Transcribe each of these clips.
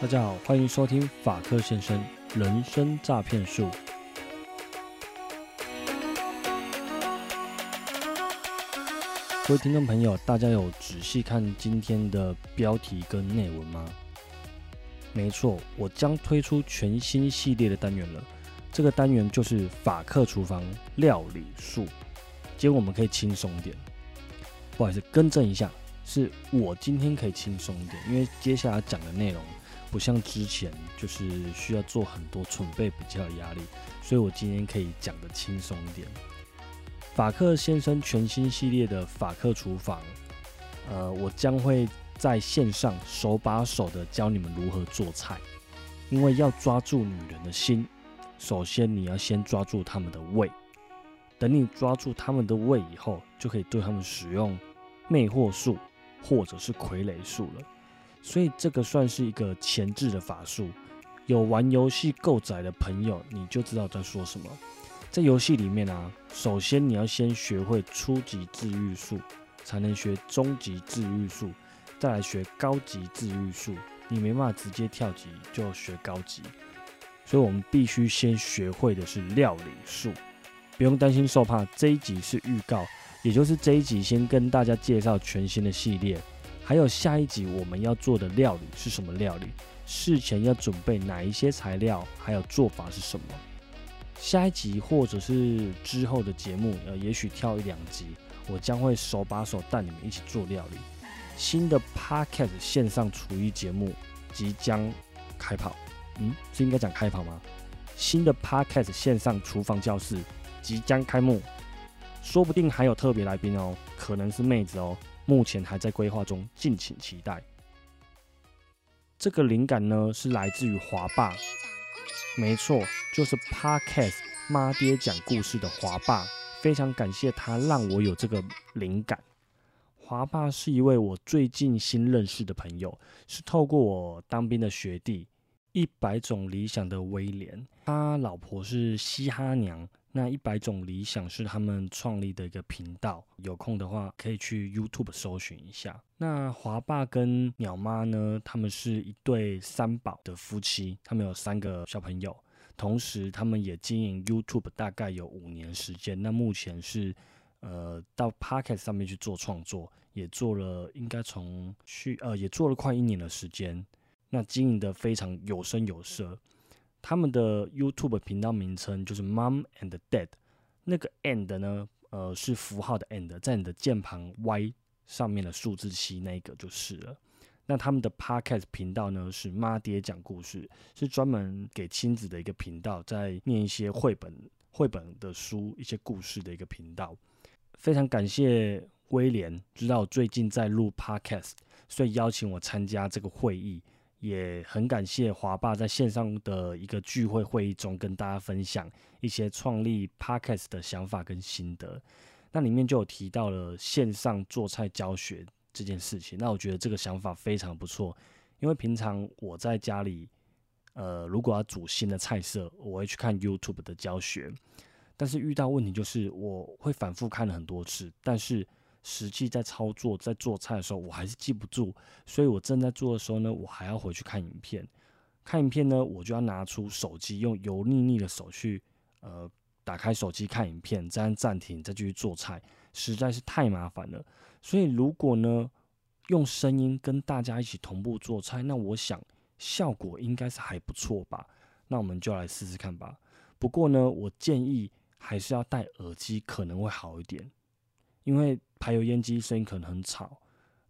大家好，欢迎收听法克先生人生诈骗术。各位听众朋友，大家有仔细看今天的标题跟内文吗？没错，我将推出全新系列的单元了。这个单元就是法克厨房料理术。今天我们可以轻松点，不好意思，更正一下，是我今天可以轻松点，因为接下来讲的内容不像之前就是需要做很多准备，比较有压力，所以我今天可以讲的轻松一点。法克先生全新系列的法克厨房，呃，我将会在线上手把手的教你们如何做菜，因为要抓住女人的心，首先你要先抓住他们的胃。等你抓住他们的胃以后，就可以对他们使用魅惑术或者是傀儡术了。所以这个算是一个前置的法术。有玩游戏够窄的朋友，你就知道在说什么。在游戏里面啊，首先你要先学会初级治愈术，才能学中级治愈术，再来学高级治愈术。你没办法直接跳级就学高级，所以我们必须先学会的是料理术。不用担心受怕，这一集是预告，也就是这一集先跟大家介绍全新的系列，还有下一集我们要做的料理是什么料理，事前要准备哪一些材料，还有做法是什么。下一集或者是之后的节目，呃，也许跳一两集，我将会手把手带你们一起做料理。新的 Podcast 线上厨艺节目即将开跑，嗯，是应该讲开跑吗？新的 Podcast 线上厨房教室。即将开幕，说不定还有特别来宾哦，可能是妹子哦，目前还在规划中，敬请期待。这个灵感呢是来自于华爸，没错，就是 Podcast 妈爹讲故事的华爸，非常感谢他让我有这个灵感。华爸是一位我最近新认识的朋友，是透过我当兵的学弟，一百种理想的威廉，他老婆是嘻哈娘。那一百种理想是他们创立的一个频道，有空的话可以去 YouTube 搜寻一下。那华爸跟鸟妈呢，他们是一对三宝的夫妻，他们有三个小朋友，同时他们也经营 YouTube 大概有五年时间。那目前是呃到 Podcast 上面去做创作，也做了应该从去呃也做了快一年的时间，那经营的非常有声有色。他们的 YouTube 频道名称就是 Mom and Dad，那个 and 呢，呃，是符号的 and，在你的键盘 Y 上面的数字七那个就是了。那他们的 Podcast 频道呢是妈爹讲故事，是专门给亲子的一个频道，在念一些绘本、绘本的书、一些故事的一个频道。非常感谢威廉，知道最近在录 Podcast，所以邀请我参加这个会议。也很感谢华爸在线上的一个聚会会议中跟大家分享一些创立 Podcast 的想法跟心得。那里面就有提到了线上做菜教学这件事情。那我觉得这个想法非常不错，因为平常我在家里，呃，如果要煮新的菜色，我会去看 YouTube 的教学，但是遇到问题就是我会反复看了很多次，但是。实际在操作，在做菜的时候，我还是记不住，所以我正在做的时候呢，我还要回去看影片。看影片呢，我就要拿出手机，用油腻腻的手去，呃，打开手机看影片，再按暂停，再继续做菜，实在是太麻烦了。所以如果呢，用声音跟大家一起同步做菜，那我想效果应该是还不错吧。那我们就来试试看吧。不过呢，我建议还是要戴耳机，可能会好一点。因为排油烟机声音可能很吵，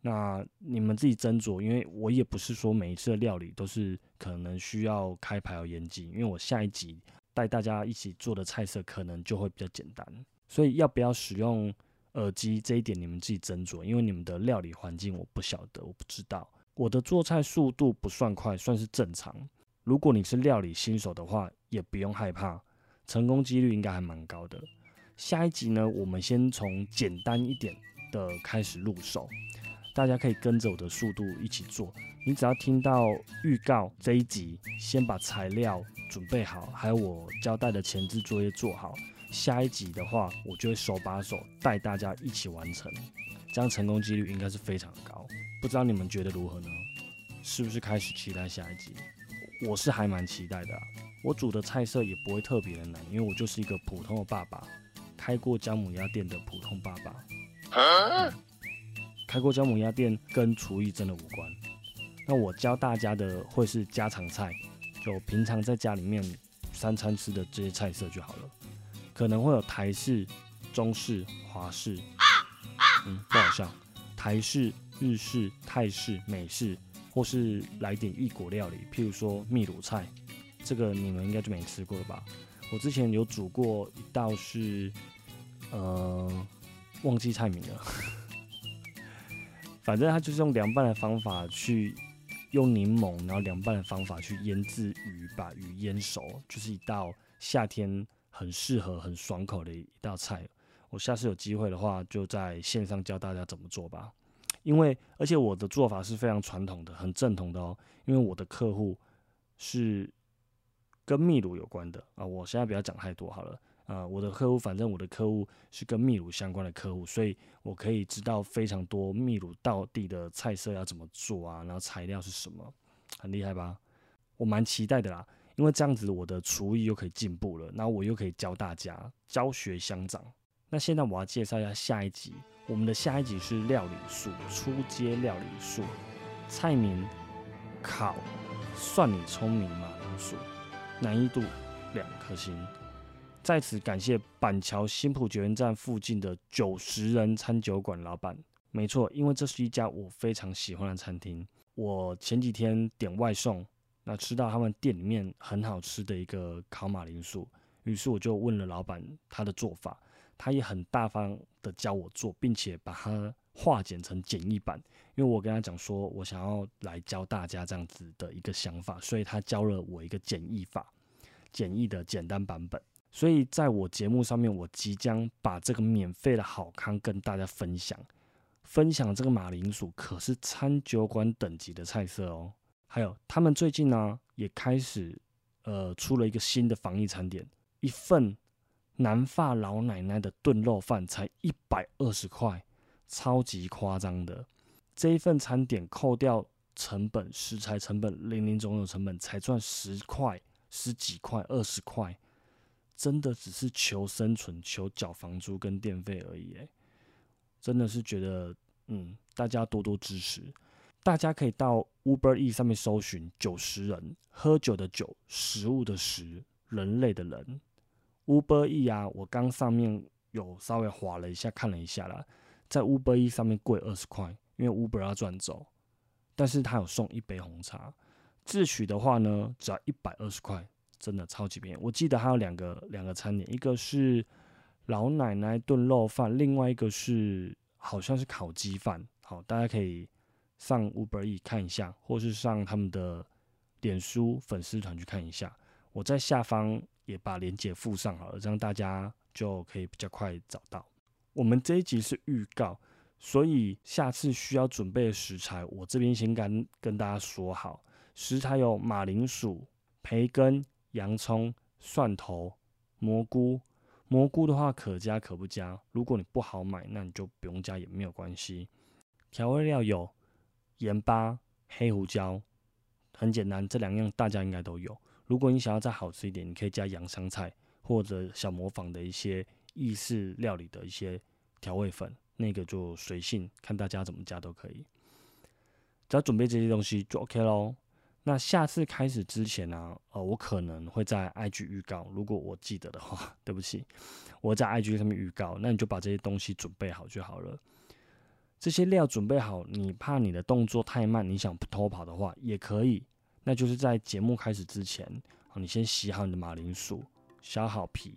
那你们自己斟酌。因为我也不是说每一次的料理都是可能需要开排油烟机，因为我下一集带大家一起做的菜色可能就会比较简单，所以要不要使用耳机这一点你们自己斟酌。因为你们的料理环境我不晓得，我不知道。我的做菜速度不算快，算是正常。如果你是料理新手的话，也不用害怕，成功几率应该还蛮高的。下一集呢，我们先从简单一点的开始入手，大家可以跟着我的速度一起做。你只要听到预告这一集，先把材料准备好，还有我交代的前置作业做好。下一集的话，我就会手把手带大家一起完成，这样成功几率应该是非常高。不知道你们觉得如何呢？是不是开始期待下一集？我是还蛮期待的。我煮的菜色也不会特别的难，因为我就是一个普通的爸爸，开过姜母鸭店的普通爸爸。嗯开过姜母鸭店跟厨艺真的无关。那我教大家的会是家常菜，就平常在家里面三餐吃的这些菜色就好了。可能会有台式、中式、华式，嗯，不好笑。台式、日式、泰式、美式，或是来点异国料理，譬如说秘鲁菜，这个你们应该就没吃过了吧？我之前有煮过一道是，呃，忘记菜名了。反正它就是用凉拌的方法去用柠檬，然后凉拌的方法去腌制鱼，把鱼腌熟，就是一道夏天很适合、很爽口的一道菜。我下次有机会的话，就在线上教大家怎么做吧。因为而且我的做法是非常传统的、很正统的哦。因为我的客户是跟秘鲁有关的啊，我现在不要讲太多好了。啊，我的客户，反正我的客户是跟秘鲁相关的客户，所以我可以知道非常多秘鲁到地的菜色要怎么做啊，然后材料是什么，很厉害吧？我蛮期待的啦，因为这样子我的厨艺又可以进步了，然后我又可以教大家教学相长。那现在我要介绍一下下一集，我们的下一集是料理术，初阶料理术，菜名烤，算你聪明马铃薯，难易度两颗星。在此感谢板桥新浦捷运站附近的九十人餐酒馆老板。没错，因为这是一家我非常喜欢的餐厅。我前几天点外送，那吃到他们店里面很好吃的一个烤马铃薯，于是我就问了老板他的做法，他也很大方的教我做，并且把它化简成简易版。因为我跟他讲说我想要来教大家这样子的一个想法，所以他教了我一个简易法，简易的简单版本。所以在我节目上面，我即将把这个免费的好康跟大家分享。分享这个马铃薯可是餐酒馆等级的菜色哦。还有，他们最近呢也开始呃出了一个新的防疫餐点，一份南发老奶奶的炖肉饭才一百二十块，超级夸张的。这一份餐点扣掉成本、食材成本、零零总总成本，才赚十块、十几块、二十块。真的只是求生存、求缴房租跟电费而已，诶，真的是觉得，嗯，大家多多支持。大家可以到 Uber E 上面搜寻“九十人”，喝酒的酒，食物的食，人类的人。Uber E 啊，我刚上面有稍微划了一下，看了一下啦，在 Uber E 上面贵二十块，因为 Uber 要赚走，但是他有送一杯红茶。自取的话呢，只要一百二十块。真的超级便宜，我记得还有两个两个餐点，一个是老奶奶炖肉饭，另外一个是好像是烤鸡饭。好，大家可以上 Uber E 看一下，或是上他们的脸书粉丝团去看一下。我在下方也把链接附上好了，这样大家就可以比较快找到。我们这一集是预告，所以下次需要准备的食材，我这边先跟跟大家说好，食材有马铃薯、培根。洋葱、蒜头、蘑菇，蘑菇的话可加可不加。如果你不好买，那你就不用加也没有关系。调味料有盐巴、黑胡椒，很简单，这两样大家应该都有。如果你想要再好吃一点，你可以加洋香菜或者小模仿的一些意式料理的一些调味粉，那个就随性，看大家怎么加都可以。只要准备这些东西就 OK 喽。那下次开始之前呢，呃，我可能会在 IG 预告，如果我记得的话，对不起，我在 IG 上面预告，那你就把这些东西准备好就好了。这些料准备好，你怕你的动作太慢，你想偷跑的话也可以，那就是在节目开始之前，你先洗好你的马铃薯，削好皮。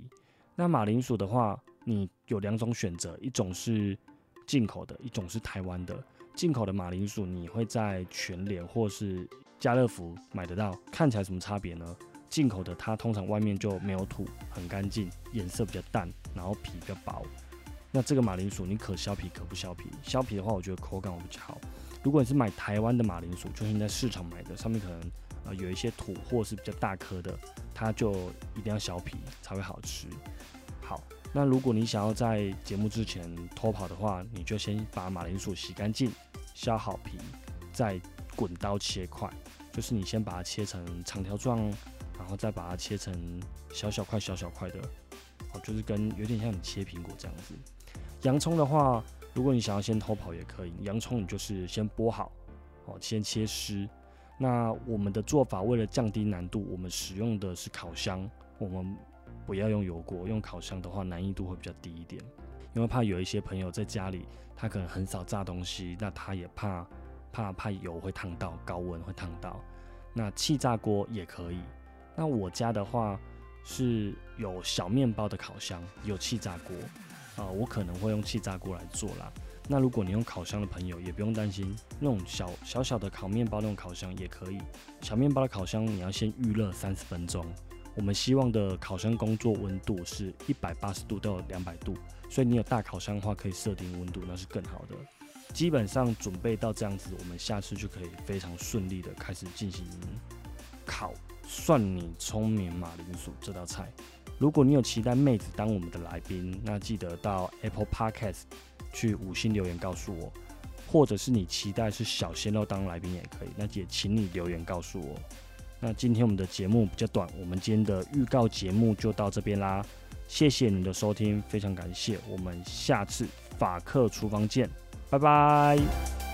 那马铃薯的话，你有两种选择，一种是进口的，一种是台湾的。进口的马铃薯，你会在全联或是家乐福买得到，看起来什么差别呢？进口的它通常外面就没有土，很干净，颜色比较淡，然后皮比较薄。那这个马铃薯你可削皮可不削皮，削皮的话我觉得口感会比较好。如果你是买台湾的马铃薯，就是你在市场买的，上面可能呃有一些土或是比较大颗的，它就一定要削皮才会好吃。好，那如果你想要在节目之前偷跑的话，你就先把马铃薯洗干净，削好皮，再。滚刀切块，就是你先把它切成长条状，然后再把它切成小小块、小小块的，哦，就是跟有点像你切苹果这样子。洋葱的话，如果你想要先偷跑也可以，洋葱你就是先剥好，哦，先切丝。那我们的做法为了降低难度，我们使用的是烤箱，我们不要用油锅，用烤箱的话难易度会比较低一点，因为怕有一些朋友在家里他可能很少炸东西，那他也怕。怕怕油会烫到，高温会烫到。那气炸锅也可以。那我家的话是有小面包的烤箱，有气炸锅啊，我可能会用气炸锅来做啦。那如果你用烤箱的朋友，也不用担心，那种小小小的烤面包那种烤箱也可以。小面包的烤箱你要先预热三十分钟。我们希望的烤箱工作温度是一百八十度到两百度，所以你有大烤箱的话，可以设定温度，那是更好的。基本上准备到这样子，我们下次就可以非常顺利的开始进行烤蒜泥聪明马铃薯这道菜。如果你有期待妹子当我们的来宾，那记得到 Apple Podcast 去五星留言告诉我；或者是你期待是小鲜肉当来宾也可以，那也请你留言告诉我。那今天我们的节目比较短，我们今天的预告节目就到这边啦。谢谢你的收听，非常感谢，我们下次法克厨房见。拜拜。